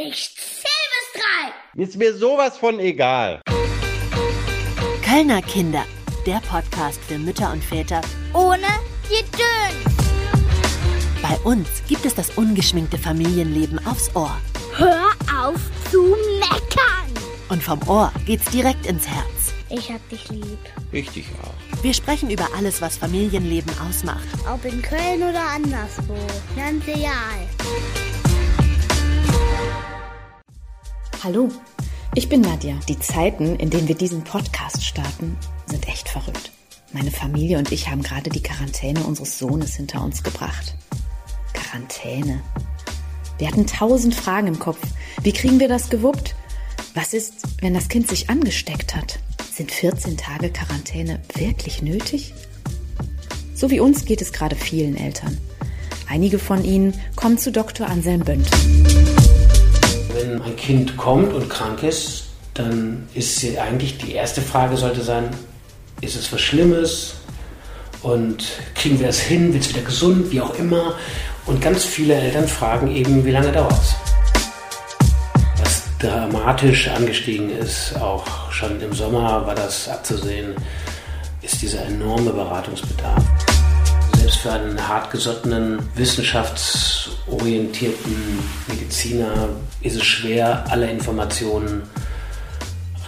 Ich zähl bis drei. Ist mir sowas von egal. Kölner Kinder, der Podcast für Mütter und Väter. Ohne Gedöns. Bei uns gibt es das ungeschminkte Familienleben aufs Ohr. Hör auf zu meckern. Und vom Ohr geht's direkt ins Herz. Ich hab dich lieb. Ich dich auch. Wir sprechen über alles, was Familienleben ausmacht. Ob in Köln oder anderswo. Ganz egal. Hallo, ich bin Nadja. Die Zeiten, in denen wir diesen Podcast starten, sind echt verrückt. Meine Familie und ich haben gerade die Quarantäne unseres Sohnes hinter uns gebracht. Quarantäne. Wir hatten tausend Fragen im Kopf. Wie kriegen wir das gewuppt? Was ist, wenn das Kind sich angesteckt hat? Sind 14 Tage Quarantäne wirklich nötig? So wie uns geht es gerade vielen Eltern. Einige von ihnen kommen zu Dr. Anselm Bönt. Wenn ein Kind kommt und krank ist, dann ist sie eigentlich die erste Frage sollte sein, ist es was Schlimmes und kriegen wir das hin, wird es wieder gesund, wie auch immer. Und ganz viele Eltern fragen eben, wie lange dauert es? Was dramatisch angestiegen ist, auch schon im Sommer war das abzusehen, ist dieser enorme Beratungsbedarf. Selbst für einen hartgesottenen, wissenschaftsorientierten Mediziner ist es schwer, alle Informationen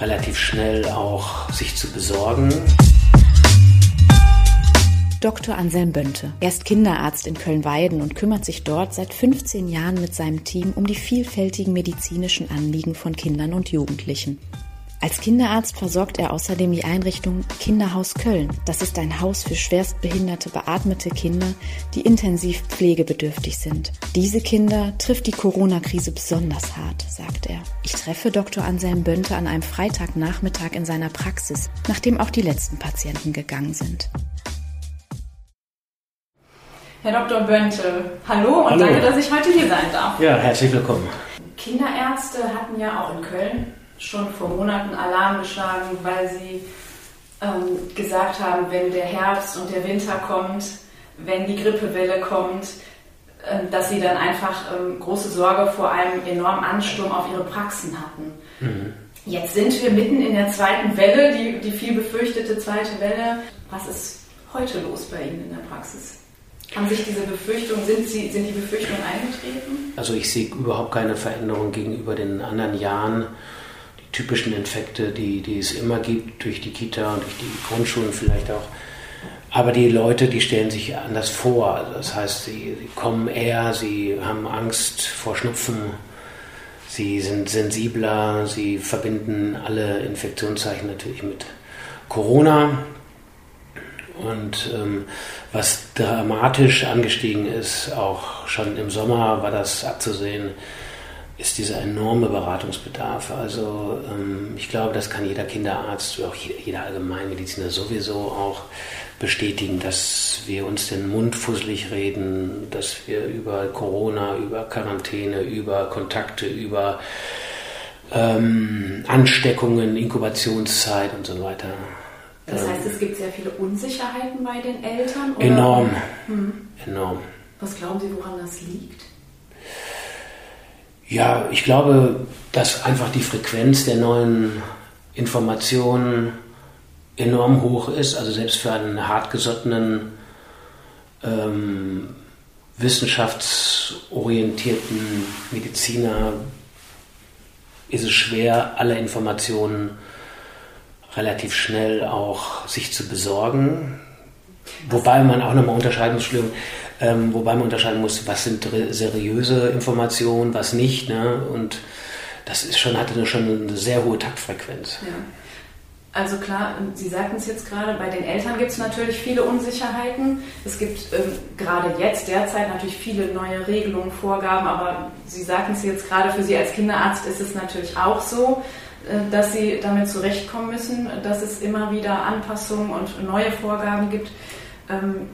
relativ schnell auch sich zu besorgen. Dr. Anselm Bönte. Er ist Kinderarzt in Köln-Weiden und kümmert sich dort seit 15 Jahren mit seinem Team um die vielfältigen medizinischen Anliegen von Kindern und Jugendlichen. Als Kinderarzt versorgt er außerdem die Einrichtung Kinderhaus Köln. Das ist ein Haus für schwerstbehinderte, beatmete Kinder, die intensiv pflegebedürftig sind. Diese Kinder trifft die Corona-Krise besonders hart, sagt er. Ich treffe Dr. Anselm Bönte an einem Freitagnachmittag in seiner Praxis, nachdem auch die letzten Patienten gegangen sind. Herr Dr. Bönte, hallo und Hallo. danke, dass ich heute hier sein darf. Ja, herzlich willkommen. Kinderärzte hatten ja auch in Köln schon vor Monaten Alarm geschlagen, weil sie ähm, gesagt haben, wenn der Herbst und der Winter kommt, wenn die Grippewelle kommt, ähm, dass sie dann einfach ähm, große Sorge vor einem enormen Ansturm auf ihre Praxen hatten. Jetzt sind wir mitten in der zweiten Welle, die, die viel befürchtete zweite Welle. Was ist heute los bei Ihnen in der Praxis? Haben sich diese Befürchtungen, sind, sie, sind die Befürchtungen eingetreten? Also ich sehe überhaupt keine Veränderung gegenüber den anderen Jahren. Typischen Infekte, die, die es immer gibt, durch die Kita und durch die Grundschulen vielleicht auch. Aber die Leute, die stellen sich anders vor. Also das heißt, sie, sie kommen eher, sie haben Angst vor Schnupfen, sie sind sensibler, sie verbinden alle Infektionszeichen natürlich mit Corona. Und ähm, was dramatisch angestiegen ist, auch schon im Sommer war das abzusehen, ist dieser enorme Beratungsbedarf. Also ähm, ich glaube, das kann jeder Kinderarzt, auch jeder, Allgemeinmediziner sowieso auch bestätigen, dass wir uns den Mund fusselig reden, dass wir über Corona, über Quarantäne, über Kontakte, über ähm, Ansteckungen, Inkubationszeit und so weiter. Das ähm, heißt, es gibt sehr viele Unsicherheiten bei den Eltern? Oder? Enorm, Hm. enorm. Was glauben Sie, woran das liegt? Ja, ich glaube, dass einfach die Frequenz der neuen Informationen enorm hoch ist. Also selbst für einen hartgesottenen, ähm, wissenschaftsorientierten Mediziner ist es schwer, alle Informationen relativ schnell auch sich zu besorgen. Wobei man auch nochmal unterscheiden muss, ähm, wobei man unterscheiden muss, was sind seriöse Informationen, was nicht. Ne? Und das ist schon, hatte schon eine sehr hohe Taktfrequenz. Ja. Also klar, Sie sagten es jetzt gerade, bei den Eltern gibt es natürlich viele Unsicherheiten. Es gibt ähm, gerade jetzt, derzeit natürlich viele neue Regelungen, Vorgaben, aber Sie sagten es jetzt gerade, für Sie als Kinderarzt ist es natürlich auch so, äh, dass Sie damit zurechtkommen müssen, dass es immer wieder Anpassungen und neue Vorgaben gibt. Ähm,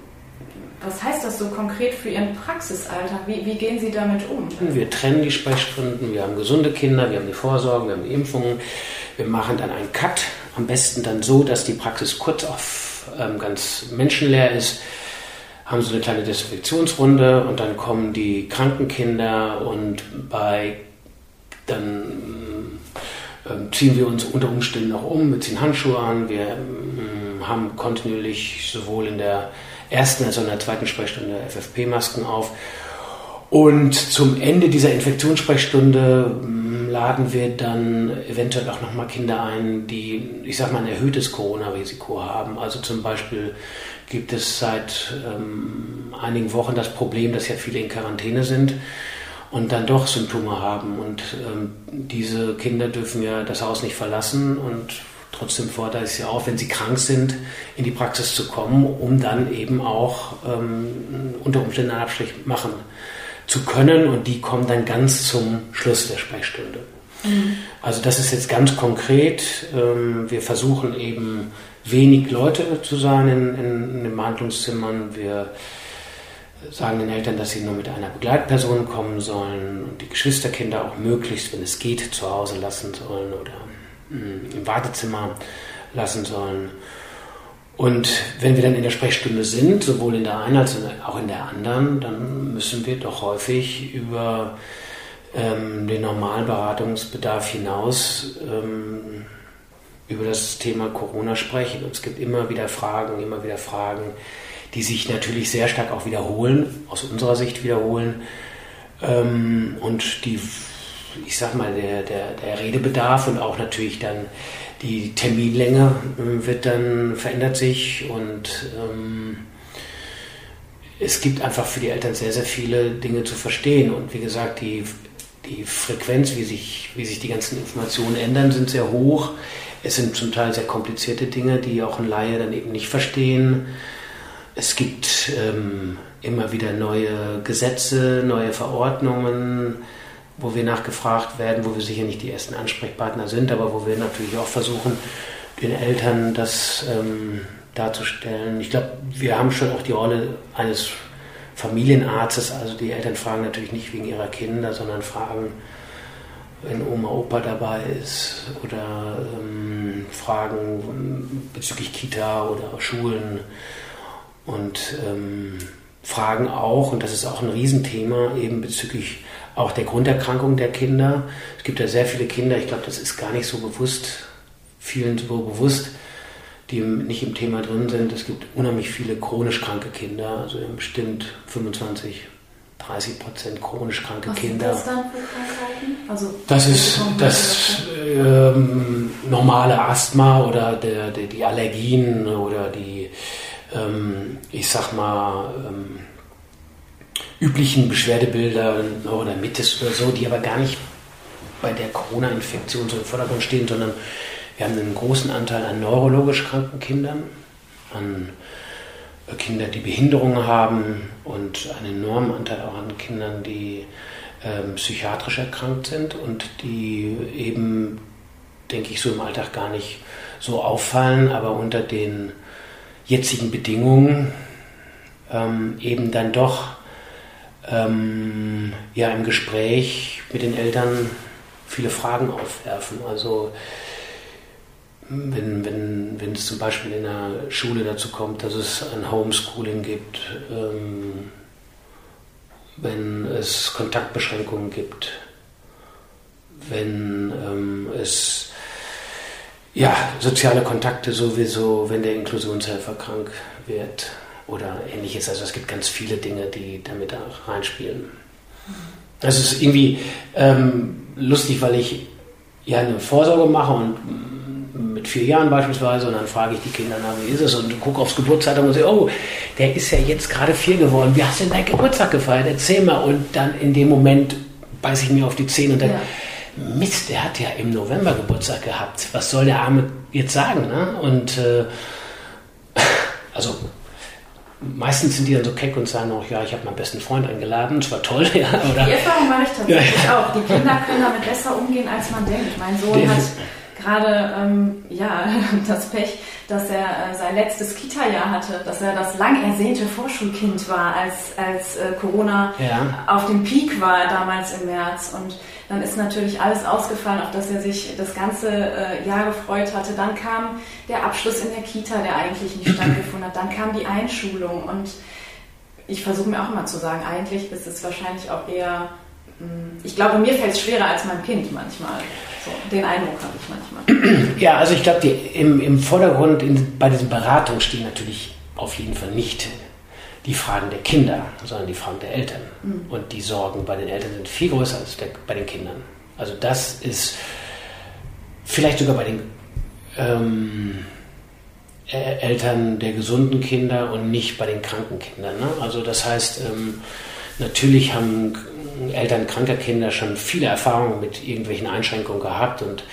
was heißt das so konkret für Ihren Praxisalltag? Wie, wie gehen Sie damit um? Wir trennen die Sprechstunden, wir haben gesunde Kinder, wir haben die Vorsorge, wir haben die Impfungen. Wir machen dann einen Cut, am besten dann so, dass die Praxis kurz auf ähm, ganz menschenleer ist. Haben so eine kleine Desinfektionsrunde und dann kommen die kranken Kinder und bei dann äh, ziehen wir uns unter Umständen auch um, wir ziehen Handschuhe an, wir äh, haben kontinuierlich sowohl in der ersten als auch in der zweiten Sprechstunde FFP-Masken auf. Und zum Ende dieser Infektionssprechstunde hm, laden wir dann eventuell auch nochmal Kinder ein, die, ich sag mal, ein erhöhtes Corona-Risiko haben. Also zum Beispiel gibt es seit ähm, einigen Wochen das Problem, dass ja viele in Quarantäne sind und dann doch Symptome haben. Und ähm, diese Kinder dürfen ja das Haus nicht verlassen und trotzdem fordert es ja auch, wenn sie krank sind, in die Praxis zu kommen, um dann eben auch ähm, unter Umständen einen Abstrich machen zu können. Und die kommen dann ganz zum Schluss der Sprechstunde. Mhm. Also das ist jetzt ganz konkret. Ähm, wir versuchen eben wenig Leute zu sein in, in, in den Behandlungszimmern. Wir sagen den Eltern, dass sie nur mit einer Begleitperson kommen sollen und die Geschwisterkinder auch möglichst, wenn es geht, zu Hause lassen sollen oder im Wartezimmer lassen sollen. Und wenn wir dann in der Sprechstunde sind, sowohl in der einen als auch in der anderen, dann müssen wir doch häufig über ähm, den Normalberatungsbedarf hinaus ähm, über das Thema Corona sprechen. Und es gibt immer wieder Fragen, immer wieder Fragen, die sich natürlich sehr stark auch wiederholen, aus unserer Sicht wiederholen. Ähm, und die, ich sag mal, der, der, der Redebedarf und auch natürlich dann die Terminlänge äh, wird dann, verändert sich und ähm, es gibt einfach für die Eltern sehr, sehr viele Dinge zu verstehen. Und wie gesagt, die, die Frequenz, wie sich, wie sich die ganzen Informationen ändern, sind sehr hoch. Es sind zum Teil sehr komplizierte Dinge, die auch ein Laie dann eben nicht verstehen. Es gibt ähm, immer wieder neue Gesetze, neue Verordnungen, wo wir nachgefragt werden, wo wir sicher nicht die ersten Ansprechpartner sind, aber wo wir natürlich auch versuchen, den Eltern das ähm, darzustellen. Ich glaube, wir haben schon auch die Rolle eines Familienarztes, also die Eltern fragen natürlich nicht wegen ihrer Kinder, sondern fragen, wenn Oma, Opa dabei ist oder ähm, fragen bezüglich Kita oder Schulen und ähm, fragen auch, und das ist auch ein Riesenthema, eben bezüglich auch der Grunderkrankung der Kinder. Es gibt ja sehr viele Kinder, ich glaube, das ist gar nicht so bewusst, vielen so bewusst, die nicht im Thema drin sind. Es gibt unheimlich viele chronisch kranke Kinder, also bestimmt 25, 30 Prozent chronisch kranke Was Kinder. Sind das dann für Krankheiten? Also, das ist das ähm, normale Asthma oder der, der, die Allergien oder die ähm, ich sag mal, ähm, üblichen Beschwerdebilder oder Mittes oder so, die aber gar nicht bei der Corona-Infektion so im Vordergrund stehen, sondern wir haben einen großen Anteil an neurologisch kranken Kindern, an Kinder, die Behinderungen haben und einen enormen Anteil auch an Kindern, die ähm, psychiatrisch erkrankt sind und die eben, denke ich, so im Alltag gar nicht so auffallen, aber unter den jetzigen Bedingungen ähm, eben dann doch ähm, ja im Gespräch mit den Eltern viele Fragen aufwerfen. Also wenn, wenn, wenn es zum Beispiel in der Schule dazu kommt, dass es ein Homeschooling gibt, ähm, wenn es Kontaktbeschränkungen gibt, wenn ähm, es ja, soziale Kontakte sowieso, wenn der Inklusionshelfer krank wird oder ähnliches. Also es gibt ganz viele Dinge, die damit auch reinspielen. Das ist irgendwie ähm, lustig, weil ich ja eine Vorsorge mache und mit vier Jahren beispielsweise und dann frage ich die Kinder nach, wie ist es und gucke aufs Geburtstag und sehe, oh, der ist ja jetzt gerade vier geworden. Wie hast du denn deinen Geburtstag gefeiert? Erzähl mal. Und dann in dem Moment beiße ich mir auf die Zähne und denke, ja Mist, der hat ja im November Geburtstag gehabt. Was soll der Arme jetzt sagen? Ne? Und äh, also meistens sind die dann so keck und sagen auch, ja, ich habe meinen besten Freund eingeladen, es war toll. Ja, oder? Die Erfahrung mache ich tatsächlich ja. auch. Die Kinder können damit besser umgehen, als man denkt. Mein Sohn der hat gerade ähm, ja, das Pech, dass er äh, sein letztes Kita-Jahr hatte, dass er das lang ersehnte Vorschulkind war, als, als äh, Corona ja. auf dem Peak war damals im März. Und dann ist natürlich alles ausgefallen, auf das er sich das ganze äh, Jahr gefreut hatte. Dann kam der Abschluss in der Kita, der eigentlich nicht stattgefunden hat. Dann kam die Einschulung und ich versuche mir auch immer zu sagen, eigentlich ist es wahrscheinlich auch eher ich glaube, mir fällt es schwerer als meinem Kind manchmal. So, den Eindruck habe ich manchmal. Ja, also ich glaube, im, im Vordergrund in, bei diesen Beratungen stehen natürlich auf jeden Fall nicht die Fragen der Kinder, sondern die Fragen der Eltern. Mhm. Und die Sorgen bei den Eltern sind viel größer als der, bei den Kindern. Also das ist vielleicht sogar bei den ähm, Eltern der gesunden Kinder und nicht bei den kranken Kindern. Ne? Also das heißt, ähm, natürlich haben Eltern kranker Kinder schon viele Erfahrungen mit irgendwelchen Einschränkungen gehabt und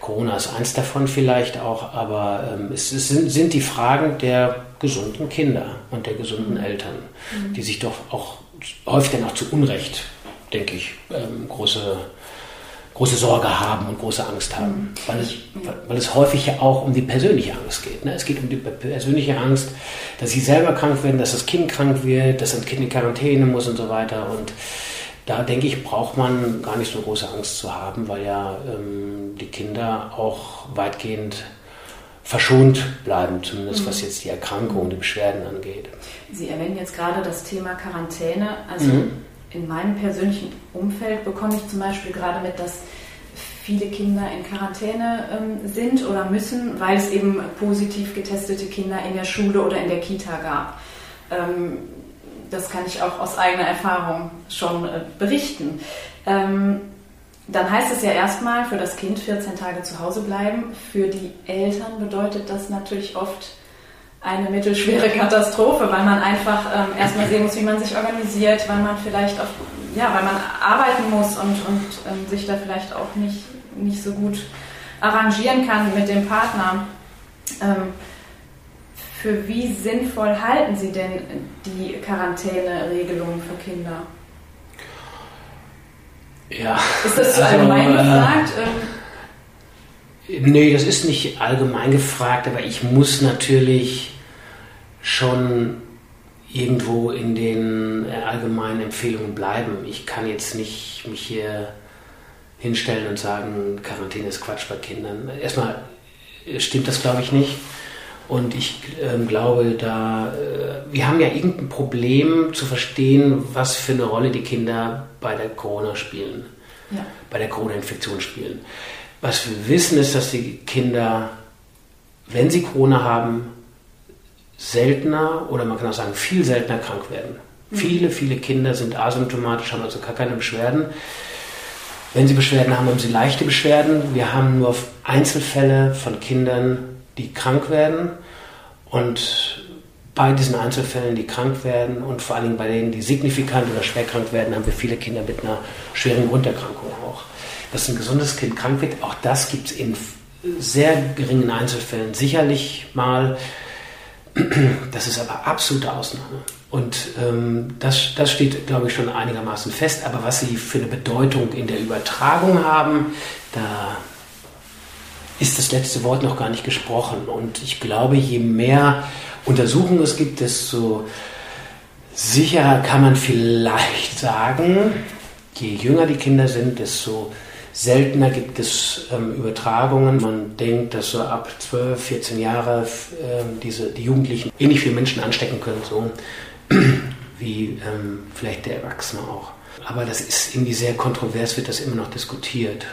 Corona ist eins davon vielleicht auch, aber ähm, es, es sind, sind, die Fragen der gesunden Kinder und der gesunden mhm. Eltern, mhm. die sich doch auch häufig dann auch zu Unrecht, denke ich, ähm, große große Sorge haben und große Angst haben, mhm. weil, es, weil es häufig ja auch um die persönliche Angst geht. Ne? Es geht um die persönliche Angst, dass sie selber krank werden, dass das Kind krank wird, dass ein Kind in Quarantäne muss und so weiter. Und da denke ich, braucht man gar nicht so große Angst zu haben, weil ja ähm, die Kinder auch weitgehend verschont bleiben, zumindest mhm. was jetzt die Erkrankung, die Beschwerden angeht. Sie erwähnen jetzt gerade das Thema Quarantäne. Also mhm in meinem persönlichen Umfeld bekomme ich zum Beispiel gerade mit, dass viele Kinder in Quarantäne ähm, sind oder müssen, weil es eben positiv getestete Kinder in der Schule oder in der Kita gab. Ähm, das kann ich auch aus eigener Erfahrung schon äh, berichten. Ähm, dann heißt es ja erstmal für das Kind 14 Tage zu Hause bleiben. Für die Eltern bedeutet das natürlich oft eine mittelschwere Katastrophe, weil man einfach ähm, erstmal sehen muss, wie man sich organisiert, weil man vielleicht auch, ja, weil man arbeiten muss und, und ähm, sich da vielleicht auch nicht, nicht so gut arrangieren kann mit dem Partner. Ähm, für wie sinnvoll halten Sie denn die Quarantäneregelungen für Kinder? Ja. Ist das zu also, allgemein äh, gefragt? Ähm, nee, das ist nicht allgemein gefragt, aber ich muss natürlich schon irgendwo in den äh, allgemeinen Empfehlungen bleiben. Ich kann jetzt nicht mich hier hinstellen und sagen, Quarantäne ist Quatsch bei Kindern. Erstmal äh, stimmt das, glaube ich, nicht. Und ich äh, glaube, da äh, wir haben ja irgendein Problem zu verstehen, was für eine Rolle die Kinder bei der Corona spielen, ja. bei der Corona-Infektion spielen. Was wir wissen, ist, dass die Kinder, wenn sie Corona haben, seltener oder man kann auch sagen viel seltener krank werden. Mhm. Viele, viele Kinder sind asymptomatisch, haben also gar keine Beschwerden. Wenn sie Beschwerden haben, haben sie leichte Beschwerden. Wir haben nur Einzelfälle von Kindern, die krank werden. Und bei diesen Einzelfällen, die krank werden und vor allen Dingen bei denen, die signifikant oder schwer krank werden, haben wir viele Kinder mit einer schweren Grunderkrankung auch. Dass ein gesundes Kind krank wird, auch das gibt es in sehr geringen Einzelfällen sicherlich mal. Das ist aber absolute Ausnahme. Und ähm, das, das steht, glaube ich, schon einigermaßen fest. Aber was sie für eine Bedeutung in der Übertragung haben, da ist das letzte Wort noch gar nicht gesprochen. Und ich glaube, je mehr Untersuchungen es gibt, desto sicherer kann man vielleicht sagen, je jünger die Kinder sind, desto Seltener gibt es ähm, Übertragungen. Man denkt, dass so ab 12, 14 Jahre äh, diese, die Jugendlichen ähnlich viele Menschen anstecken können, so wie ähm, vielleicht der Erwachsene auch. Aber das ist irgendwie sehr kontrovers, wird das immer noch diskutiert.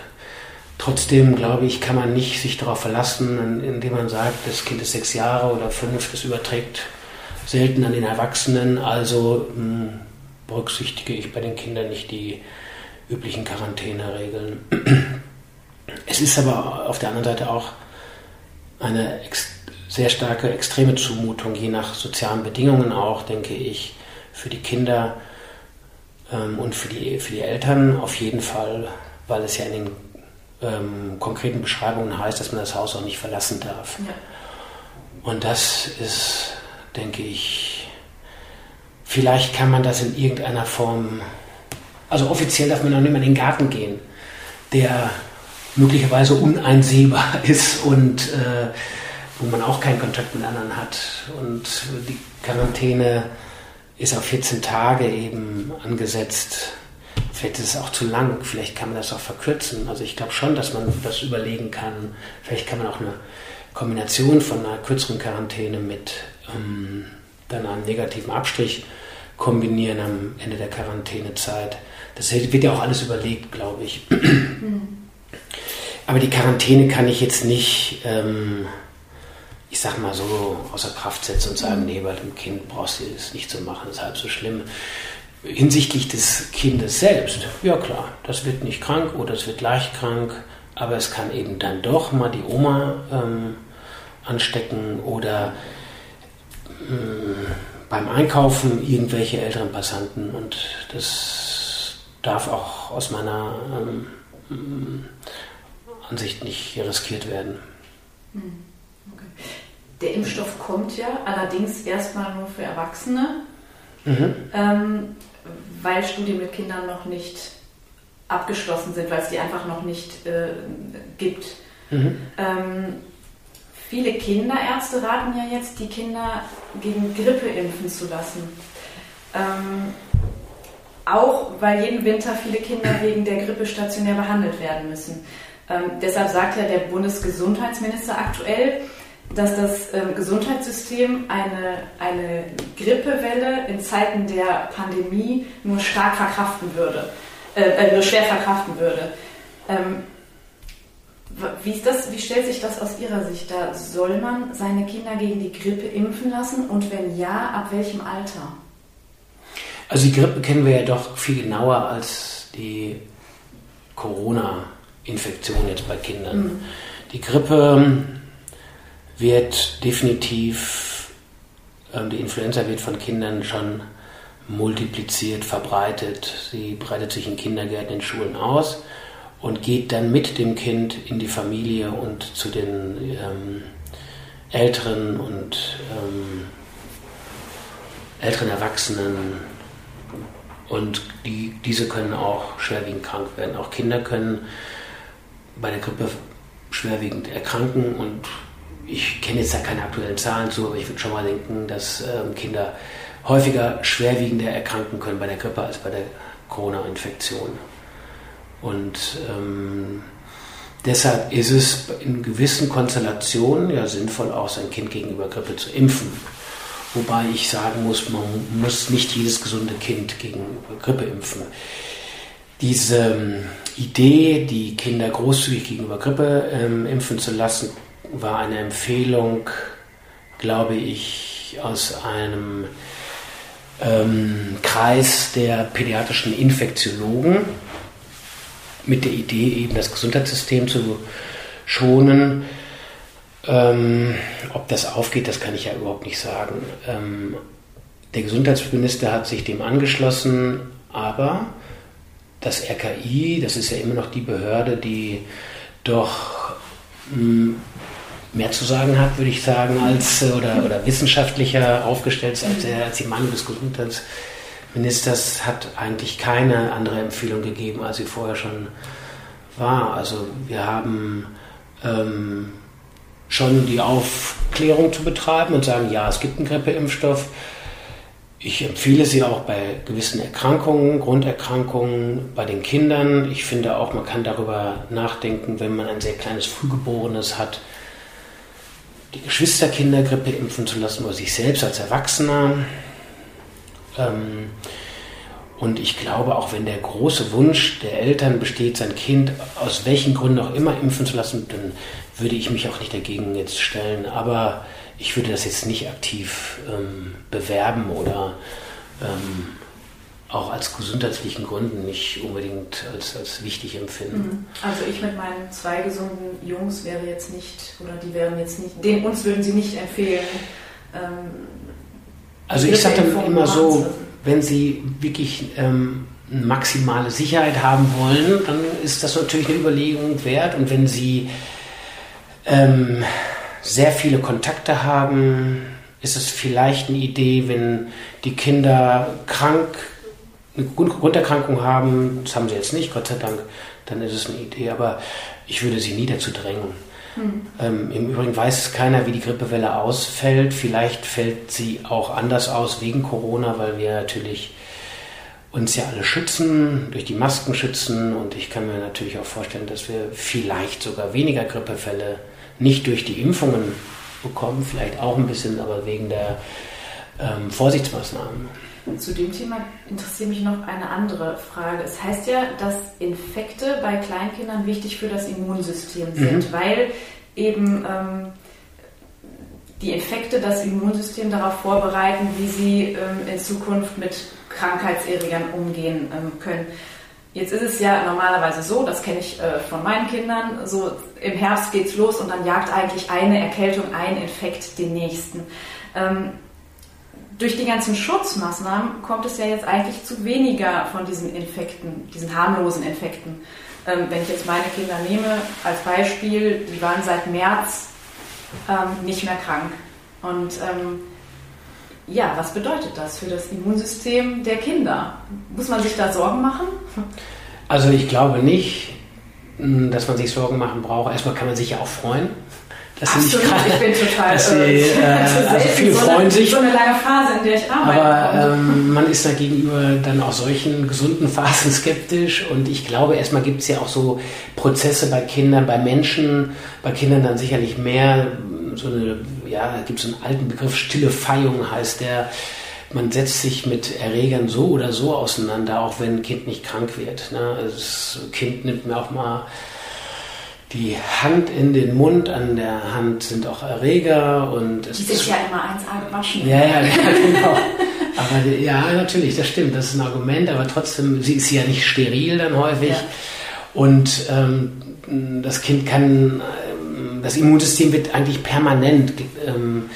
Trotzdem glaube ich, kann man nicht sich darauf verlassen, indem man sagt, das Kind ist sechs Jahre oder fünf, das überträgt selten an den Erwachsenen. Also mh, hm, berücksichtige ich bei den Kindern nicht die üblichen Quarantäneregeln. Es ist aber auf der anderen Seite auch eine sehr starke extreme Zumutung, je nach sozialen Bedingungen auch, denke ich, für die Kinder ähm, und für die, für die Eltern auf jeden Fall, weil es ja in den ähm, konkreten Beschreibungen heißt, dass man das Haus auch nicht verlassen darf. Ja. Und das ist, denke ich, vielleicht kann man das in irgendeiner Form also offiziell darf man noch nicht mal in den Garten gehen, der möglicherweise uneinsehbar ist und äh, wo man auch keinen Kontakt mit anderen hat. Und die Quarantäne ist auf 14 Tage eben angesetzt. Vielleicht ist es auch zu lang, vielleicht kann man das auch verkürzen. Also ich glaube schon, dass man das überlegen kann. Vielleicht kann man auch eine Kombination von einer kürzeren Quarantäne mit ähm, dann einem negativen Abstrich kombinieren am Ende der Quarantänezeit Das wird ja auch alles überlegt, glaube ich. Aber die Quarantäne kann ich jetzt nicht, ähm, ich sag mal so, außer Kraft setzen und sagen, nee, bei dem Kind brauchst du das nicht zu machen, das ist halb so schlimm. Hinsichtlich des Kindes selbst, ja klar, das wird nicht krank oder es wird leicht krank, aber es kann eben dann doch mal die Oma ähm, anstecken oder äh, beim Einkaufen irgendwelche älteren Passanten und das darf auch aus meiner ähm, Ansicht nicht riskiert werden. Hm, okay. Der Impfstoff kommt ja allerdings erstmal nur für Erwachsene, mhm. ähm, weil Studien mit Kindern noch nicht abgeschlossen sind, weil es die einfach noch nicht äh, gibt. Mhm. Ähm, viele Kinderärzte raten ja jetzt, die Kinder gegen Grippe impfen zu lassen. Ähm, auch weil jeden Winter viele Kinder wegen der Grippe stationär behandelt werden müssen. Ähm, deshalb sagt ja der Bundesgesundheitsminister aktuell, dass das ähm, Gesundheitssystem eine, eine Grippewelle in Zeiten der Pandemie nur stark verkraften würde, äh, äh nur schwer verkraften würde. Ähm, wie, ist das, wie stellt sich das aus Ihrer Sicht dar? Soll man seine Kinder gegen die Grippe impfen lassen und wenn ja, ab welchem Alter? Also die Grippe kennen wir ja doch viel genauer als die Corona-Infektion jetzt bei Kindern. Mhm. Die Grippe wird definitiv, ähm, die Influenza wird von Kindern schon multipliziert, verbreitet. Sie breitet sich in Kindergärten, in Schulen aus und geht dann mit dem Kind in die Familie und zu den ähm, älteren und ähm, älteren Erwachsenen. Und die, diese können auch schwerwiegend krank werden. Auch Kinder können bei der Grippe schwerwiegend erkranken. Und ich kenne jetzt da keine aktuellen Zahlen zu, aber ich würde schon mal denken, dass ähm, Kinder häufiger schwerwiegender erkranken können bei der Grippe als bei der Corona-Infektion. Und ähm, deshalb ist es in gewissen Konstellationen ja sinnvoll, auch sein Kind gegenüber Grippe zu impfen. Wobei ich sagen muss, man muss nicht jedes gesunde Kind gegen Grippe impfen. Diese ähm, Idee, die Kinder großzügig gegenüber Grippe ähm, impfen zu lassen, war eine Empfehlung, glaube ich, aus einem ähm, Kreis der pädiatrischen Infektiologen mit der Idee, eben das Gesundheitssystem zu schonen. Ähm, ob das aufgeht, das kann ich ja überhaupt nicht sagen. Ähm, der Gesundheitsminister hat sich dem angeschlossen, aber das RKI, das ist ja immer noch die Behörde, die doch hm, mehr zu sagen hat, würde ich sagen, als oder, oder wissenschaftlicher aufgestellt ist als, der, als die Meinung des Gesundheitsministers Ministers hat eigentlich keine andere Empfehlung gegeben, als sie vorher schon war. Also wir haben ähm, schon die Aufklärung zu betreiben und sagen, ja, es gibt einen Grippeimpfstoff. Ich empfehle sie auch bei gewissen Erkrankungen, Grunderkrankungen, bei den Kindern. Ich finde auch, man kann darüber nachdenken, wenn man ein sehr kleines Frühgeborenes hat, die Geschwisterkindergrippe impfen zu lassen oder sich selbst als Erwachsener. Ähm, und ich glaube, auch wenn der große Wunsch der Eltern besteht, sein Kind aus welchen Gründen auch immer impfen zu lassen, dann würde ich mich auch nicht dagegen jetzt stellen. Aber ich würde das jetzt nicht aktiv ähm, bewerben oder ähm, auch aus gesundheitlichen Gründen nicht unbedingt als, als wichtig empfinden. Mhm. Also ich mit meinen zwei gesunden Jungs wäre jetzt nicht, oder die wären jetzt nicht, den uns würden sie nicht empfehlen, ähm, also ich sage dann immer so, wenn Sie wirklich ähm, maximale Sicherheit haben wollen, dann ist das natürlich eine Überlegung wert. Und wenn Sie ähm, sehr viele Kontakte haben, ist es vielleicht eine Idee, wenn die Kinder krank, eine Grunderkrankung haben, das haben sie jetzt nicht, Gott sei Dank, dann ist es eine Idee. Aber ich würde sie nie dazu drängen. Ähm, Im Übrigen weiß keiner, wie die Grippewelle ausfällt. Vielleicht fällt sie auch anders aus wegen Corona, weil wir natürlich uns ja alle schützen, durch die Masken schützen. Und ich kann mir natürlich auch vorstellen, dass wir vielleicht sogar weniger Grippefälle nicht durch die Impfungen bekommen, vielleicht auch ein bisschen, aber wegen der ähm, Vorsichtsmaßnahmen. Zu dem Thema interessiert mich noch eine andere Frage. Es heißt ja, dass Infekte bei Kleinkindern wichtig für das Immunsystem sind, mhm. weil eben ähm, die Infekte das Immunsystem darauf vorbereiten, wie sie ähm, in Zukunft mit Krankheitserregern umgehen ähm, können. Jetzt ist es ja normalerweise so, das kenne ich äh, von meinen Kindern, so im Herbst geht es los und dann jagt eigentlich eine Erkältung, ein Infekt den nächsten. Ähm, durch die ganzen Schutzmaßnahmen kommt es ja jetzt eigentlich zu weniger von diesen Infekten, diesen harmlosen Infekten. Ähm, wenn ich jetzt meine Kinder nehme als Beispiel, die waren seit März ähm, nicht mehr krank. Und ähm, ja, was bedeutet das für das Immunsystem der Kinder? Muss man sich da Sorgen machen? Also ich glaube nicht, dass man sich Sorgen machen braucht. Erstmal kann man sich ja auch freuen. Dass Absolut, sie nicht grad, ich bin total sie, äh, also viele so freuen sich. So eine lange Phase, in der ich arbeite. Aber ähm, man ist da gegenüber dann auch solchen gesunden Phasen skeptisch. Und ich glaube, erstmal gibt es ja auch so Prozesse bei Kindern, bei Menschen, bei Kindern dann sicherlich mehr so eine, ja, da gibt es einen alten Begriff, stille Feihung heißt der. Man setzt sich mit Erregern so oder so auseinander, auch wenn ein Kind nicht krank wird. Ne? Das Kind nimmt mir auch mal die Hand in den Mund, an der Hand sind auch Erreger und es Die sind ja immer 1A gewaschen. Ja, ja, genau. aber ja, natürlich, das stimmt, das ist ein Argument, aber trotzdem, sie ist ja nicht steril dann häufig. Ja. Und ähm, das Kind kann das Immunsystem wird eigentlich permanent ähm,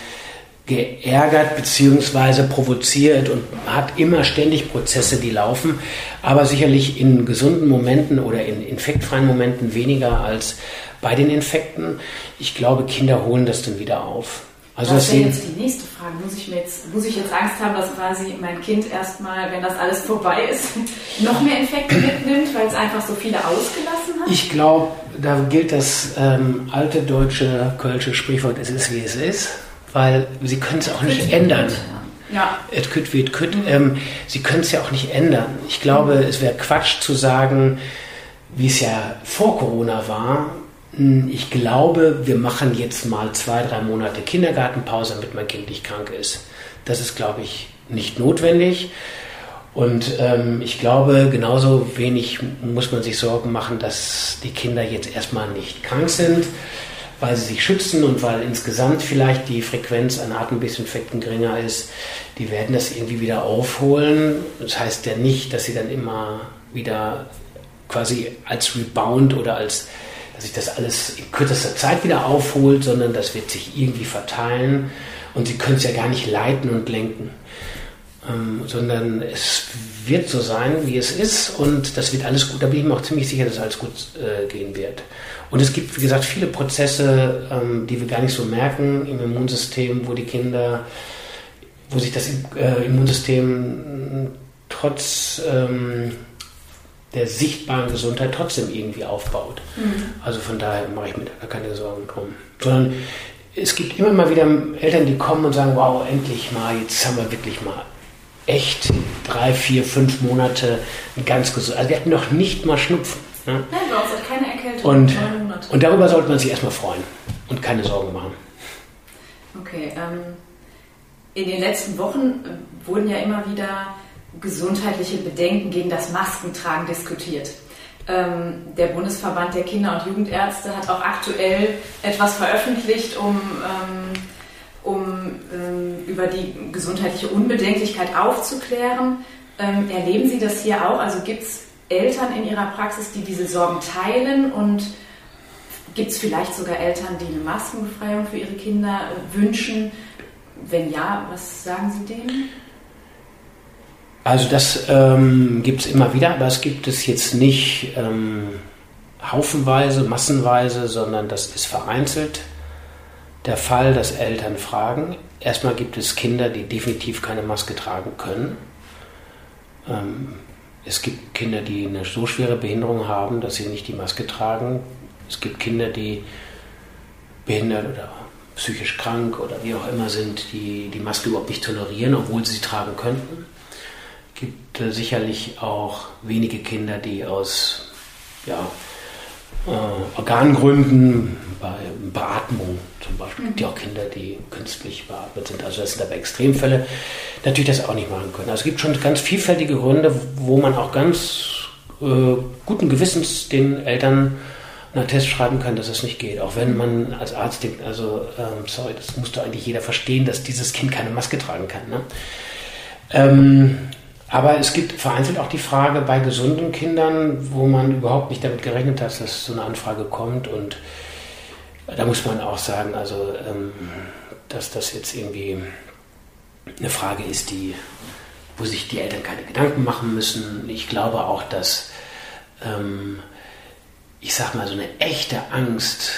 geärgert bzw. provoziert und hat immer ständig Prozesse, die laufen, aber sicherlich in gesunden Momenten oder in infektfreien Momenten weniger als bei den Infekten. Ich glaube, Kinder holen das dann wieder auf. Also das wäre jetzt die nächste Frage. Muss ich, mir jetzt, muss ich jetzt Angst haben, dass quasi mein Kind erstmal, wenn das alles vorbei ist, noch mehr Infekte mitnimmt, weil es einfach so viele ausgelassen hat? Ich glaube, da gilt das ähm, alte deutsche, kölsche Sprichwort, es ist wie es ist, weil sie können es auch nicht ändern. Ja. Et wie et. Ähm, sie können es ja auch nicht ändern. Ich glaube, mhm. es wäre Quatsch zu sagen, wie es ja vor Corona war, hm, ich glaube, wir machen jetzt mal zwei, drei Monate Kindergartenpause, damit mein Kind nicht krank ist. Das ist, glaube ich, nicht notwendig. Und ähm, ich glaube, genauso wenig muss man sich Sorgen machen, dass die Kinder jetzt erstmal nicht krank sind, weil sie sich schützen und weil insgesamt vielleicht die Frequenz an Atemwegsinfekten geringer ist. Die werden das irgendwie wieder aufholen. Das heißt ja nicht, dass sie dann immer wieder quasi als Rebound oder als dass sich das alles in kürzester Zeit wieder aufholt, sondern das wird sich irgendwie verteilen und sie können es ja gar nicht leiten und lenken. Ähm, sondern es wird so sein, wie es ist und das wird alles gut. Da bin ich mir auch ziemlich sicher, dass alles gut äh, gehen wird. Und es gibt, wie gesagt, viele Prozesse, ähm, die wir gar nicht so merken im Immunsystem, wo die Kinder, wo sich das äh, Immunsystem trotz ähm, der sichtbaren Gesundheit trotzdem irgendwie aufbaut. Mhm. Also von daher mache ich mir da keine Sorgen drum. Sondern es gibt immer mal wieder Eltern, die kommen und sagen, wow, endlich mal, jetzt haben wir wirklich mal echt drei, vier, fünf Monate ganz gesund. Also wir hatten noch nicht mal Schnupfen. Ne? Nein, du hast keine Erkältung. Und, und darüber sollte man sich erstmal freuen und keine Sorgen machen. Okay, ähm, in den letzten Wochen wurden ja immer wieder gesundheitliche Bedenken gegen das Maskentragen diskutiert. Ähm, der Bundesverband der Kinder- und Jugendärzte hat auch aktuell etwas veröffentlicht, um, ähm, um ähm, über die gesundheitliche Unbedenklichkeit aufzuklären. Ähm, erleben Sie das hier auch? Also gibt es Eltern in Ihrer Praxis, die diese Sorgen teilen und gibt es vielleicht sogar Eltern, die eine Maskenbefreiung für ihre Kinder äh, wünschen? Wenn ja, was sagen Sie denen? Also das ähm, gibt es immer wieder, aber es gibt es jetzt nicht ähm, haufenweise, massenweise, sondern das ist vereinzelt der Fall, dass Eltern fragen. Erstmal gibt es Kinder, die definitiv keine Maske tragen können. Ähm, es gibt Kinder, die eine so schwere Behinderung haben, dass sie nicht die Maske tragen. Es gibt Kinder, die behindert oder psychisch krank oder wie auch immer sind, die die Maske überhaupt nicht tolerieren, obwohl sie sie tragen könnten gibt äh, sicherlich auch wenige Kinder, die aus ja, äh, Organgründen, bei Beatmung zum Beispiel. Gibt ja auch Kinder, die künstlich beatmet sind. Also das sind aber Extremfälle, natürlich das auch nicht machen können. Also es gibt schon ganz vielfältige Gründe, wo man auch ganz äh, guten Gewissens den Eltern einen Test schreiben kann, dass es nicht geht. Auch wenn man als Arzt denkt, also ähm, sorry, das musste eigentlich jeder verstehen, dass dieses Kind keine Maske tragen kann. Ne? Ähm, aber es gibt vereinzelt auch die Frage bei gesunden Kindern, wo man überhaupt nicht damit gerechnet hat, dass so eine Anfrage kommt. Und da muss man auch sagen, also ähm, dass das jetzt irgendwie eine Frage ist, die, wo sich die Eltern keine Gedanken machen müssen. Ich glaube auch, dass ähm, ich sag mal, so eine echte Angst,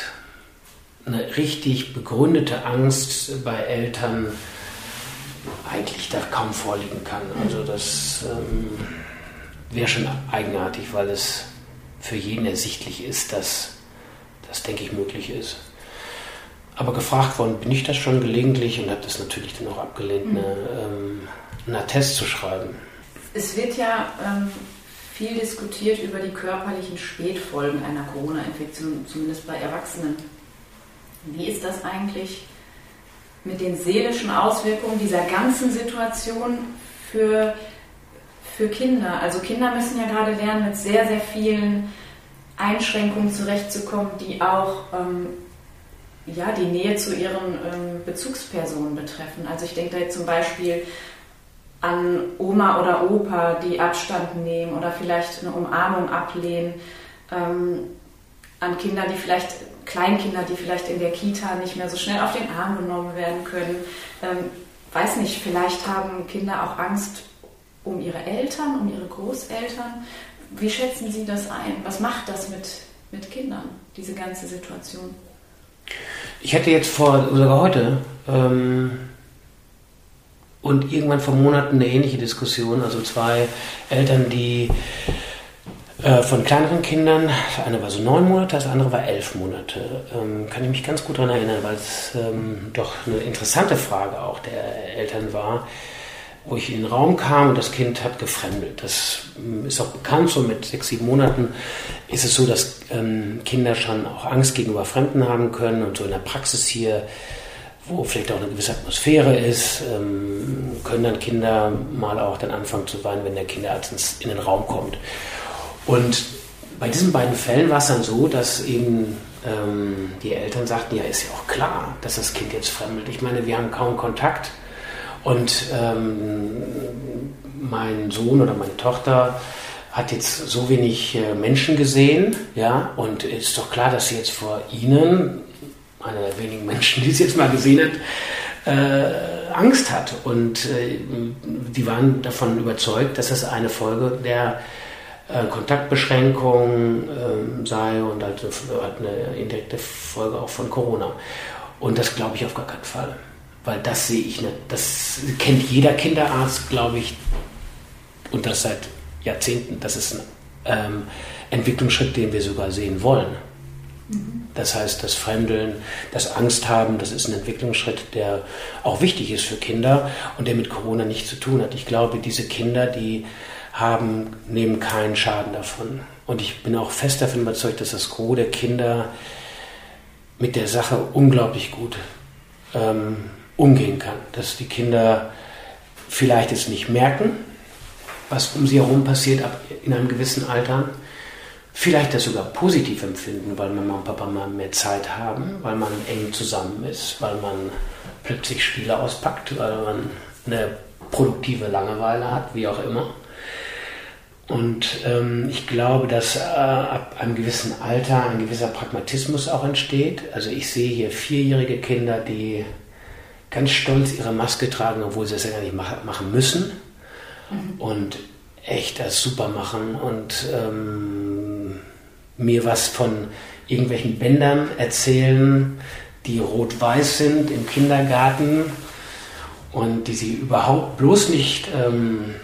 eine richtig begründete Angst bei Eltern eigentlich da kaum vorliegen kann. Also das ähm, wäre schon eigenartig, weil es für jeden ersichtlich ist, dass das, denke ich, möglich ist. Aber gefragt worden bin ich das schon gelegentlich und habe das natürlich dann auch abgelehnt, mhm. eine, ähm, einen Attest zu schreiben. Es wird ja ähm, viel diskutiert über die körperlichen Spätfolgen einer Corona-Infektion, zumindest bei Erwachsenen. Wie ist das eigentlich mit den seelischen Auswirkungen dieser ganzen Situation für, für Kinder? Also Kinder müssen ja gerade lernen, mit sehr, sehr vielen Einschränkungen zurechtzukommen, die auch ähm, ja, die Nähe zu ihren ähm, Bezugspersonen betreffen. Also ich denke da jetzt zum Beispiel an Oma oder Opa, die Abstand nehmen oder vielleicht eine Umarmung ablehnen, ähm, an Kinder, die vielleicht, Kleinkinder, die vielleicht in der Kita nicht mehr so schnell auf den Arm genommen werden können. Ähm, weiß nicht, vielleicht haben Kinder auch Angst um ihre Eltern, um ihre Großeltern. Wie schätzen Sie das ein? Was macht das mit, mit Kindern, diese ganze Situation? Ich hätte jetzt vor, sogar heute, ähm und irgendwann vor Monaten eine ähnliche Diskussion. Also zwei Eltern, die von kleineren Kindern, das eine war so neun Monate, das andere war elf Monate. Ähm, kann ich mich ganz gut daran erinnern, weil es ähm, doch eine interessante Frage auch der Eltern war, wo ich in den Raum kam und das Kind hat gefremdelt. Das ähm, ist auch bekannt, so mit sechs, sieben Monaten ist es so, dass ähm, Kinder schon auch Angst gegenüber Fremden haben können und so in der Praxis hier wo vielleicht auch eine gewisse Atmosphäre ist, ähm, können dann Kinder mal auch dann anfangen zu weinen, wenn der Kinderarzt in den Raum kommt. Und bei diesen beiden Fällen war es dann so, dass eben ähm, die Eltern sagten, ja, ist ja auch klar, dass das Kind jetzt fremdelt. Ich meine, wir haben kaum Kontakt und ähm, mein Sohn oder meine Tochter hat jetzt so wenig äh, Menschen gesehen, ja, und ist doch klar, dass sie jetzt vor ihnen einer der wenigen Menschen, die es jetzt mal gesehen hat, äh, Angst hat. Und äh, die waren davon überzeugt, dass es eine Folge der äh, Kontaktbeschränkung ähm, sei und halt, halt eine indirekte Folge auch von Corona. Und das glaube ich auf gar keinen Fall. Weil das sehe ich nicht. Das kennt jeder Kinderarzt, glaube ich, und das seit Jahrzehnten. Das ist ein ähm, Entwicklungsschritt, den wir sogar sehen wollen. Das heißt, das Fremdeln, das Angst haben, das ist ein Entwicklungsschritt, der auch wichtig ist für Kinder und der mit Corona nichts zu tun hat. Ich glaube, diese Kinder, die haben, nehmen keinen Schaden davon. Und ich bin auch fest davon überzeugt, dass das Gros der Kinder mit der Sache unglaublich gut ähm, umgehen kann. Dass die Kinder vielleicht es nicht merken, was um sie herum passiert ab in einem gewissen Alter vielleicht das sogar positiv empfinden, weil Mama und Papa mal mehr Zeit haben, weil man eng zusammen ist, weil man plötzlich Spiele auspackt, weil man eine produktive Langeweile hat, wie auch immer. Und ähm, ich glaube, dass äh, ab einem gewissen Alter ein gewisser Pragmatismus auch entsteht. Also ich sehe hier vierjährige Kinder, die ganz stolz ihre Maske tragen, obwohl sie es ja gar nicht machen müssen. Mhm. Und echt das super machen und ähm, mir was von irgendwelchen Bändern erzählen, die rot-weiß sind im Kindergarten und die sie überhaupt bloß nicht ähm,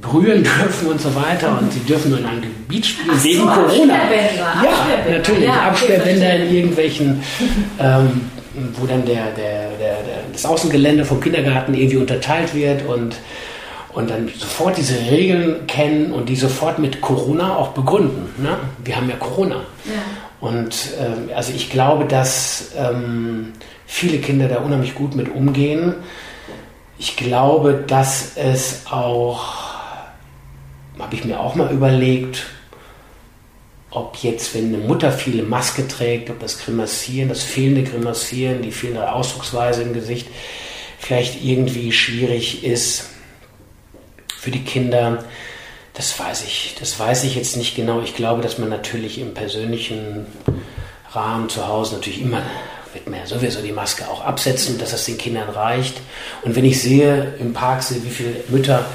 berühren dürfen und so weiter und sie dürfen nur in einem Gebiet spielen wegen so, Corona. Ja, natürlich, ja, Absperrbänder in irgendwelchen, ähm, wo dann der, der, der, der, das Außengelände vom Kindergarten irgendwie unterteilt wird und und dann sofort diese Regeln kennen und die sofort mit Corona auch begründen. Ne? Wir haben ja Corona. Ja. Und ähm, also ich glaube, dass ähm, viele Kinder da unheimlich gut mit umgehen. Ich glaube, dass es auch, habe ich mir auch mal überlegt, ob jetzt, wenn eine Mutter viele Maske trägt, ob das Grimassieren, das fehlende Grimassieren, die fehlende Ausdrucksweise im Gesicht vielleicht irgendwie schwierig ist für die Kinder. Das weiß ich, das weiß ich jetzt nicht genau. Ich glaube, dass man natürlich im persönlichen Rahmen zu Hause natürlich immer wird man ja sowieso die Maske auch absetzen, dass das den Kindern reicht. Und wenn ich sehe im Park sehe, wie viele Mütter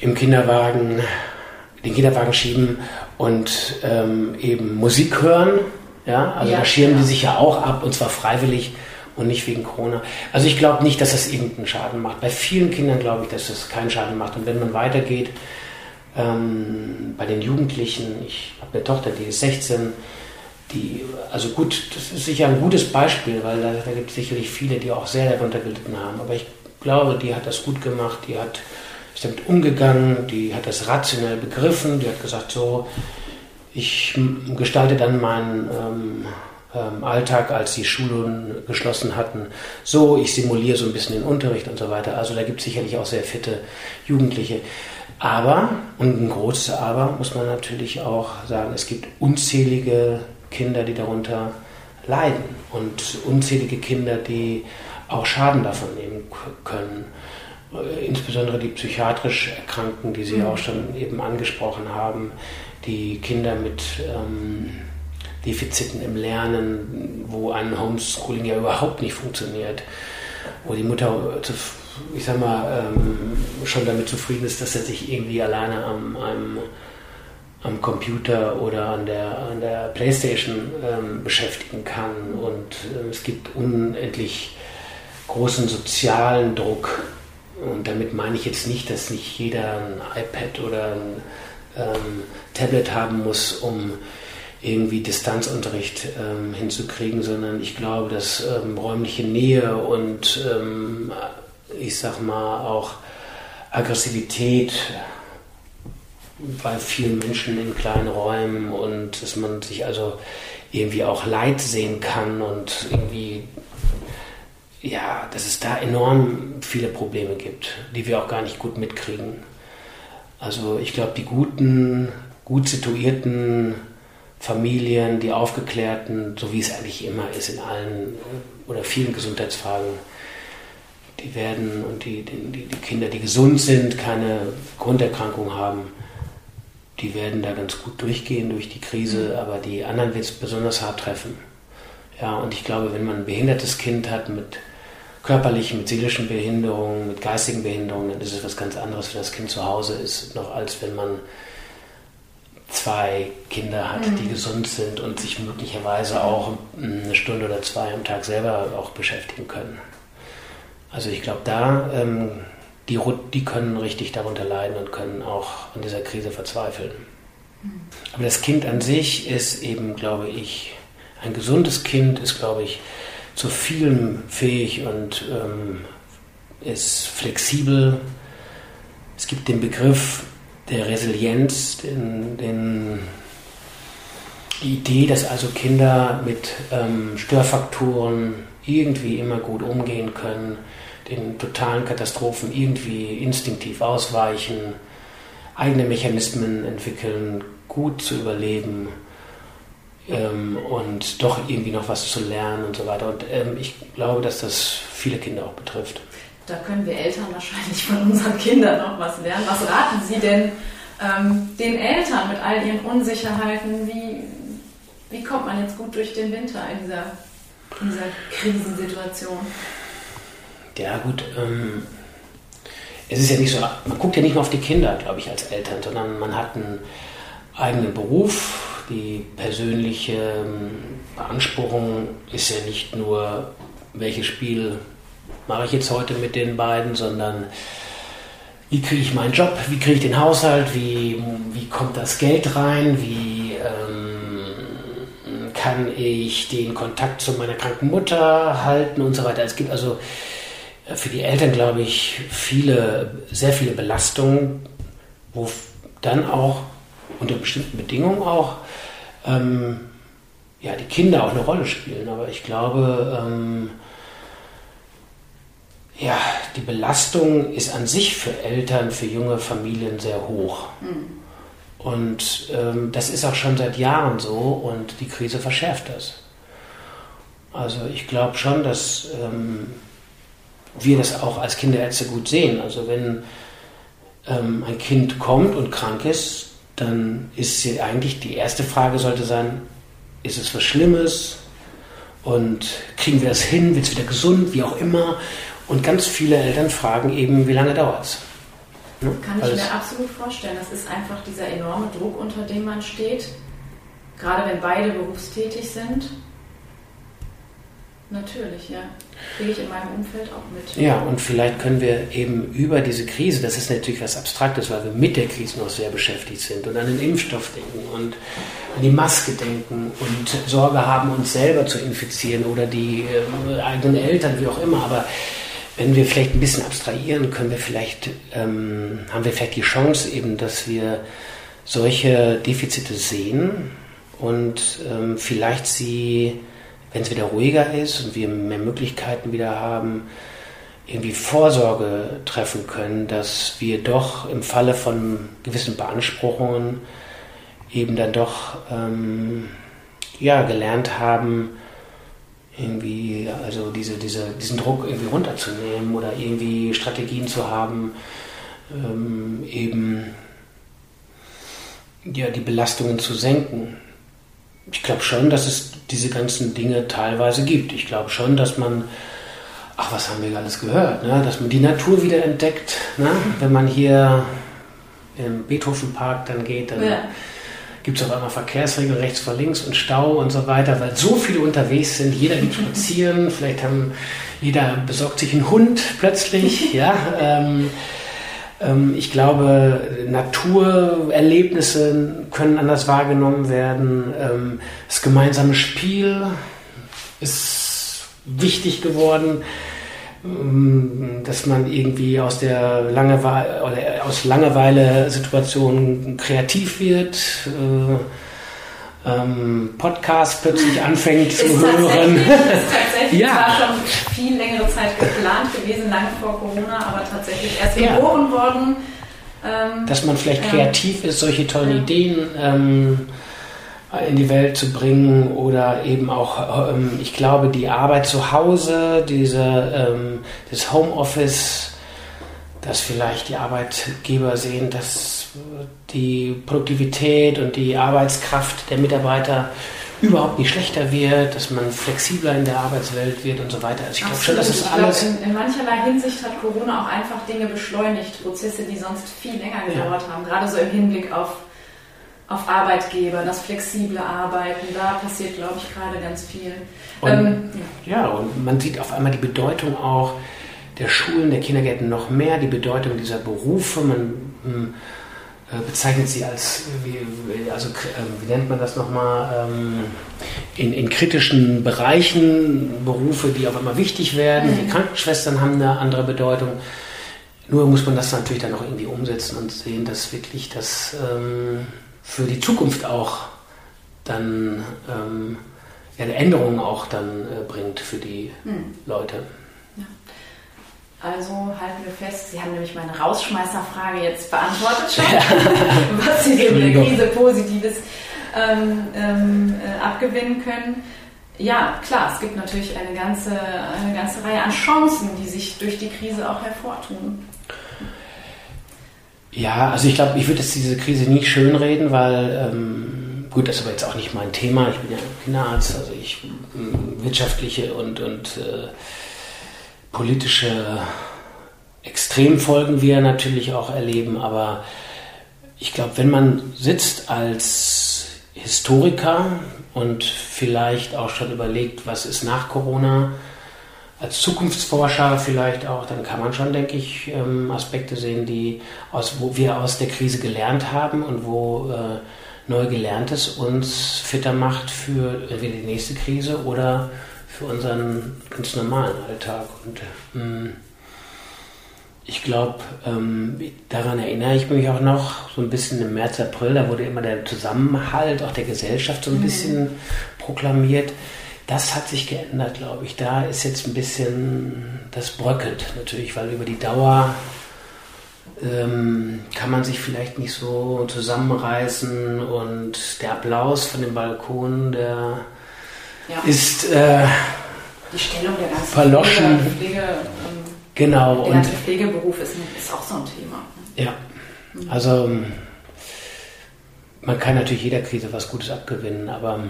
im Kinderwagen den Kinderwagen schieben und ähm, eben Musik hören, ja, also ja, da schirmen ja. die sich ja auch ab und zwar freiwillig und nicht wegen Corona. Also ich glaube nicht, dass das irgendeinen Schaden macht. Bei vielen Kindern glaube ich, dass das keinen Schaden macht. Und wenn man weitergeht, ähm, bei den Jugendlichen, ich habe eine Tochter, die ist 16, die, also gut, das ist sicher ein gutes Beispiel, weil da, da gibt es sicherlich viele, die auch sehr darunter gelitten haben. Aber ich glaube, die hat das gut gemacht, die hat, ist damit umgegangen, die hat das rationell begriffen, die hat gesagt, so, ich gestalte dann meinen ähm, ähm, Alltag, als die Schulen geschlossen hatten, so, ich simuliere so ein bisschen den Unterricht und so weiter. Also da gibt es sicherlich auch sehr fitte Jugendliche. Aber, und ein großes Aber, muss man natürlich auch sagen, es gibt unzählige Kinder, die darunter leiden und unzählige Kinder, die auch Schaden davon nehmen können. Äh, insbesondere die psychiatrisch Erkrankten, die Sie mhm. auch schon eben angesprochen haben, die Kinder mit ähm, Defiziten im Lernen, wo ein Homeschooling ja überhaupt nicht funktioniert, wo die Mutter, ich sag mal, ähm, schon damit zufrieden ist, dass er sich irgendwie alleine am, am, am Computer oder an der, an der Playstation ähm, beschäftigen kann. Und äh, es gibt unendlich großen sozialen Druck. Und damit meine ich jetzt nicht, dass nicht jeder ein iPad oder ein ähm, Tablet haben muss, um irgendwie Distanzunterricht ähm, hinzukriegen, sondern ich glaube, dass ähm, räumliche Nähe und ähm, ich sag mal auch Aggressivität bei vielen Menschen in kleinen Räumen und dass man sich also irgendwie auch Leid sehen kann und irgendwie ja, dass es da enorm viele Probleme gibt, die wir auch gar nicht gut mitkriegen. Also ich glaube, die guten, gut situierten Familien, die Aufgeklärten, so wie es eigentlich immer ist in allen oder vielen Gesundheitsfragen, die werden und die, die, die Kinder, die gesund sind, keine Grunderkrankung haben, die werden da ganz gut durchgehen durch die Krise, mhm. aber die anderen wird es besonders hart treffen. Ja, und ich glaube, wenn man ein behindertes Kind hat mit körperlichen, mit seelischen Behinderungen, mit geistigen Behinderungen, dann ist es was ganz anderes, wenn das Kind zu Hause ist, noch als wenn man zwei Kinder hat, mhm. die gesund sind und sich möglicherweise auch eine Stunde oder zwei am Tag selber auch beschäftigen können. Also ich glaube, da ähm, die, die können richtig darunter leiden und können auch an dieser Krise verzweifeln. Aber das Kind an sich ist eben, glaube ich, ein gesundes Kind ist, glaube ich, zu vielem fähig und ähm, ist flexibel. Es gibt den Begriff der Resilienz, den, den, die Idee, dass also Kinder mit ähm, Störfaktoren irgendwie immer gut umgehen können, den totalen Katastrophen irgendwie instinktiv ausweichen, eigene Mechanismen entwickeln, gut zu überleben ähm, und doch irgendwie noch was zu lernen und so weiter. Und ähm, ich glaube, dass das viele Kinder auch betrifft. Da können wir Eltern wahrscheinlich von unseren Kindern noch was lernen. Was raten Sie denn ähm, den Eltern mit all ihren Unsicherheiten? Wie, wie kommt man jetzt gut durch den Winter in dieser, in dieser Krisensituation? Ja, gut. Ähm, es ist ja nicht so, man guckt ja nicht nur auf die Kinder, glaube ich, als Eltern, sondern man hat einen eigenen Beruf. Die persönliche ähm, Beanspruchung ist ja nicht nur, welches Spiel mache ich jetzt heute mit den beiden, sondern wie kriege ich meinen Job, wie kriege ich den Haushalt, wie, wie kommt das Geld rein, wie ähm, kann ich den Kontakt zu meiner kranken Mutter halten und so weiter. Es gibt also, für die Eltern, glaube ich, viele, sehr viele Belastungen, wo dann auch unter bestimmten Bedingungen auch ähm, ja, die Kinder auch eine Rolle spielen. Aber ich glaube, ähm, ja, die Belastung ist an sich für Eltern, für junge Familien sehr hoch. Mhm. Und ähm, das ist auch schon seit Jahren so und die Krise verschärft das. Also ich glaube schon, dass ähm, wir das auch als Kinderärzte gut sehen. Also wenn ähm, ein Kind kommt und krank ist, dann ist eigentlich die erste Frage sollte sein, ist es was Schlimmes? Und kriegen wir das hin? Wird es wieder gesund? Wie auch immer. Und ganz viele Eltern fragen eben, wie lange dauert es? Ne? Kann ich mir absolut vorstellen. Das ist einfach dieser enorme Druck, unter dem man steht. Gerade wenn beide berufstätig sind. Natürlich, ja. Kriege ich in meinem Umfeld auch mit. Ja, und vielleicht können wir eben über diese Krise, das ist natürlich was Abstraktes, weil wir mit der Krise noch sehr beschäftigt sind und an den Impfstoff denken und an die Maske denken und Sorge haben, uns selber zu infizieren oder die äh, eigenen Eltern, wie auch immer. Aber wenn wir vielleicht ein bisschen abstrahieren, können wir vielleicht, ähm, haben wir vielleicht die Chance eben, dass wir solche Defizite sehen und ähm, vielleicht sie wenn es wieder ruhiger ist und wir mehr Möglichkeiten wieder haben, irgendwie Vorsorge treffen können, dass wir doch im Falle von gewissen Beanspruchungen eben dann doch ähm, ja, gelernt haben, irgendwie also diese, diese, diesen Druck irgendwie runterzunehmen oder irgendwie Strategien zu haben, ähm, eben ja, die Belastungen zu senken ich glaube schon, dass es diese ganzen Dinge teilweise gibt. Ich glaube schon, dass man, ach, was haben wir alles gehört, ne? dass man die Natur wieder entdeckt. Ne? Wenn man hier im Beethovenpark dann geht, dann ja. gibt es auf einmal Verkehrsregeln rechts vor links und Stau und so weiter, weil so viele unterwegs sind. Jeder geht spazieren, vielleicht haben jeder besorgt sich einen Hund plötzlich. ja. Ähm, ich glaube, Naturerlebnisse können anders wahrgenommen werden. Ähm, das gemeinsame Spiel ist wichtig geworden, ähm, dass man irgendwie aus der Langeweile oder aus Langeweile-Situationen kreativ wird. Äh, ähm, Podcast plötzlich anfängt zu hören. Tatsächlich, ja. war schon viel längere Zeit geplant gewesen, lange vor Corona, aber tatsächlich erst ja. geboren worden. Ähm, Dass man vielleicht kreativ ist, solche tollen ja. Ideen ähm, in die Welt zu bringen oder eben auch, ähm, ich glaube, die Arbeit zu Hause, diese, ähm, das Homeoffice, dass vielleicht die Arbeitgeber sehen, dass die Produktivität und die Arbeitskraft der Mitarbeiter überhaupt nicht schlechter wird, dass man flexibler in der Arbeitswelt wird und so weiter. Also ich glaube schon, dass es alles. In, in, mancherlei Hinsicht hat Corona auch einfach Dinge beschleunigt, Prozesse, die sonst viel länger gedauert ja. haben, gerade so im Hinblick auf, auf Arbeitgeber, das flexible Arbeiten, da passiert, glaube ich, gerade ganz viel. Und, ähm, ja, und man sieht auf einmal die Bedeutung auch der Schulen, der Kindergärten noch mehr, die Bedeutung dieser Berufe. Man, hm, äh, bezeichnet sie als, wie, also ähm, wie nennt man das nochmal, ähm, in, in kritischen Bereichen, Berufe, die auf einmal wichtig werden. Die mhm. Krankenschwestern haben eine andere Bedeutung. Nur muss man das natürlich dann auch irgendwie umsetzen und sehen, dass wirklich das ähm, für die Zukunft auch dann ähm, ja, eine Änderung auch dann äh, bringt für die mhm. Leute. Also halten wir fest, Sie haben nämlich meine Rausschmeißerfrage jetzt beantwortet schon, was Sie in der Krise Positives ähm, ähm, äh, abgewinnen können. Ja, klar, es gibt natürlich eine ganze, eine ganze Reihe an Chancen, die sich durch die Krise auch hervortun. Ja, also ich glaube, ich würde jetzt diese Krise nicht schönreden, weil, ähm, gut, das ist aber jetzt auch nicht mein Thema. Ich bin ja Kinderarzt, also ich wirtschaftliche und, und äh, politische Extremfolgen wir natürlich auch erleben, aber ich glaube, wenn man sitzt als Historiker und vielleicht auch schon überlegt, was ist nach Corona, als Zukunftsforscher vielleicht auch, dann kann man schon, denke ich, ähm, Aspekte sehen, die aus, wo wir aus der Krise gelernt haben und wo äh, neu Gelerntes uns fitter macht für entweder die nächste Krise oder für unseren ganz normalen Alltag. Und, ähm, ich glaube, ähm, daran erinnere ich mich auch noch, so ein bisschen im März, April, da wurde immer der Zusammenhalt auch der Gesellschaft so ein mhm. bisschen proklamiert. Das hat sich geändert, glaube ich. Da ist jetzt ein bisschen, das bröckelt natürlich, weil über die Dauer ähm, kann man sich vielleicht nicht so zusammenreißen und der Applaus von dem Balkon, der ja. ist äh, die Stellung der ganzen verloschen. Pflege, Pflege ähm, genau. Der ganze Pflegeberuf ist, ist auch so ein Thema. Ja, also man kann natürlich jeder Krise was Gutes abgewinnen, aber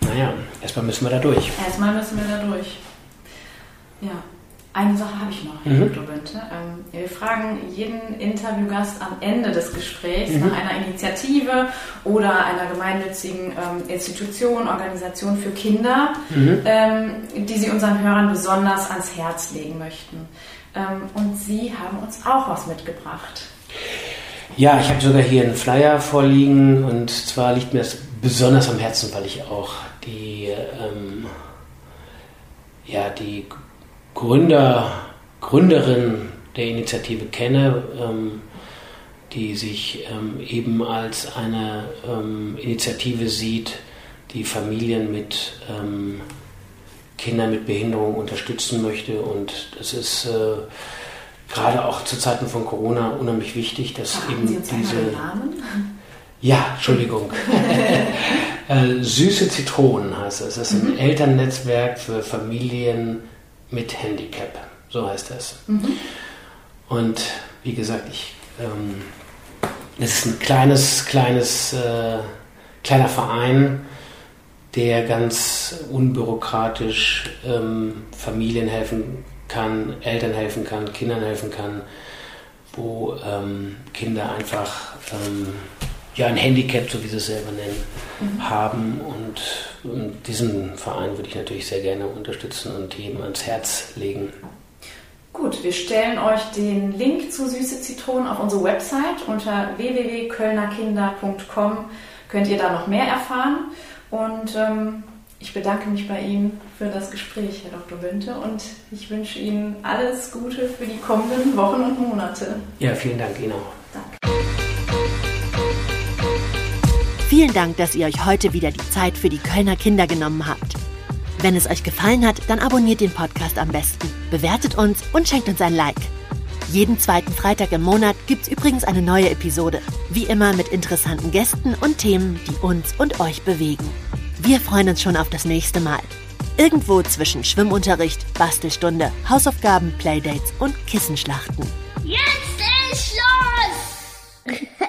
naja, erstmal müssen wir da durch. Erstmal müssen wir da durch. Ja. Eine Sache habe ich noch, Herr mhm. Dr. Bünte. Ähm, wir fragen jeden Interviewgast am Ende des Gesprächs mhm. nach einer Initiative oder einer gemeinnützigen ähm, Institution, Organisation für Kinder, mhm. ähm, die Sie unseren Hörern besonders ans Herz legen möchten. Und Sie haben uns auch was mitgebracht. Ja, ich habe sogar hier einen Flyer vorliegen und zwar liegt mir das besonders am Herzen, weil ich auch die, ähm, ja, die Gründer, Gründerin der Initiative kenne, ähm, die sich ähm, eben als eine ähm, Initiative sieht, die Familien mit ähm, Kindern mit Behinderung unterstützen möchte. Und das ist äh, gerade auch zu Zeiten von Corona unheimlich wichtig, dass Haben eben diese. Namen? Ja, Entschuldigung. äh, Süße Zitronen heißt es. Das ist ein mhm. Elternnetzwerk für Familien mit Handicap, so heißt das. Mhm. Und wie gesagt, ich, ähm, es ist ein kleines, kleines, äh, kleiner Verein, der ganz unbürokratisch ähm, Familien helfen kann, Eltern helfen kann, Kindern helfen kann, wo ähm, Kinder einfach ähm, ja, ein Handicap, so wie sie es selber nennen, mhm. haben. Und, und, diesen Verein würde ich natürlich sehr gerne unterstützen und ihm ans Herz legen. Gut, wir stellen euch den Link zu Süße Zitronen auf unsere Website unter www.kölnerkinder.com. Könnt ihr da noch mehr erfahren. Und ähm, ich bedanke mich bei Ihnen für das Gespräch, Herr Dr. Wünte, und ich wünsche Ihnen alles Gute für die kommenden Wochen und Monate. Ja, vielen Dank Ihnen auch. Vielen Dank, dass ihr euch heute wieder die Zeit für die Kölner Kinder genommen habt. Wenn es euch gefallen hat, dann abonniert den Podcast am besten, bewertet uns und schenkt uns ein Like. Jeden zweiten Freitag im Monat gibt's übrigens eine neue Episode. Wie immer mit interessanten Gästen und Themen, die uns und euch bewegen. Wir freuen uns schon auf das nächste Mal. Irgendwo zwischen Schwimmunterricht, Bastelstunde, Hausaufgaben, Playdates und Kissenschlachten. Jetzt ist Schluss!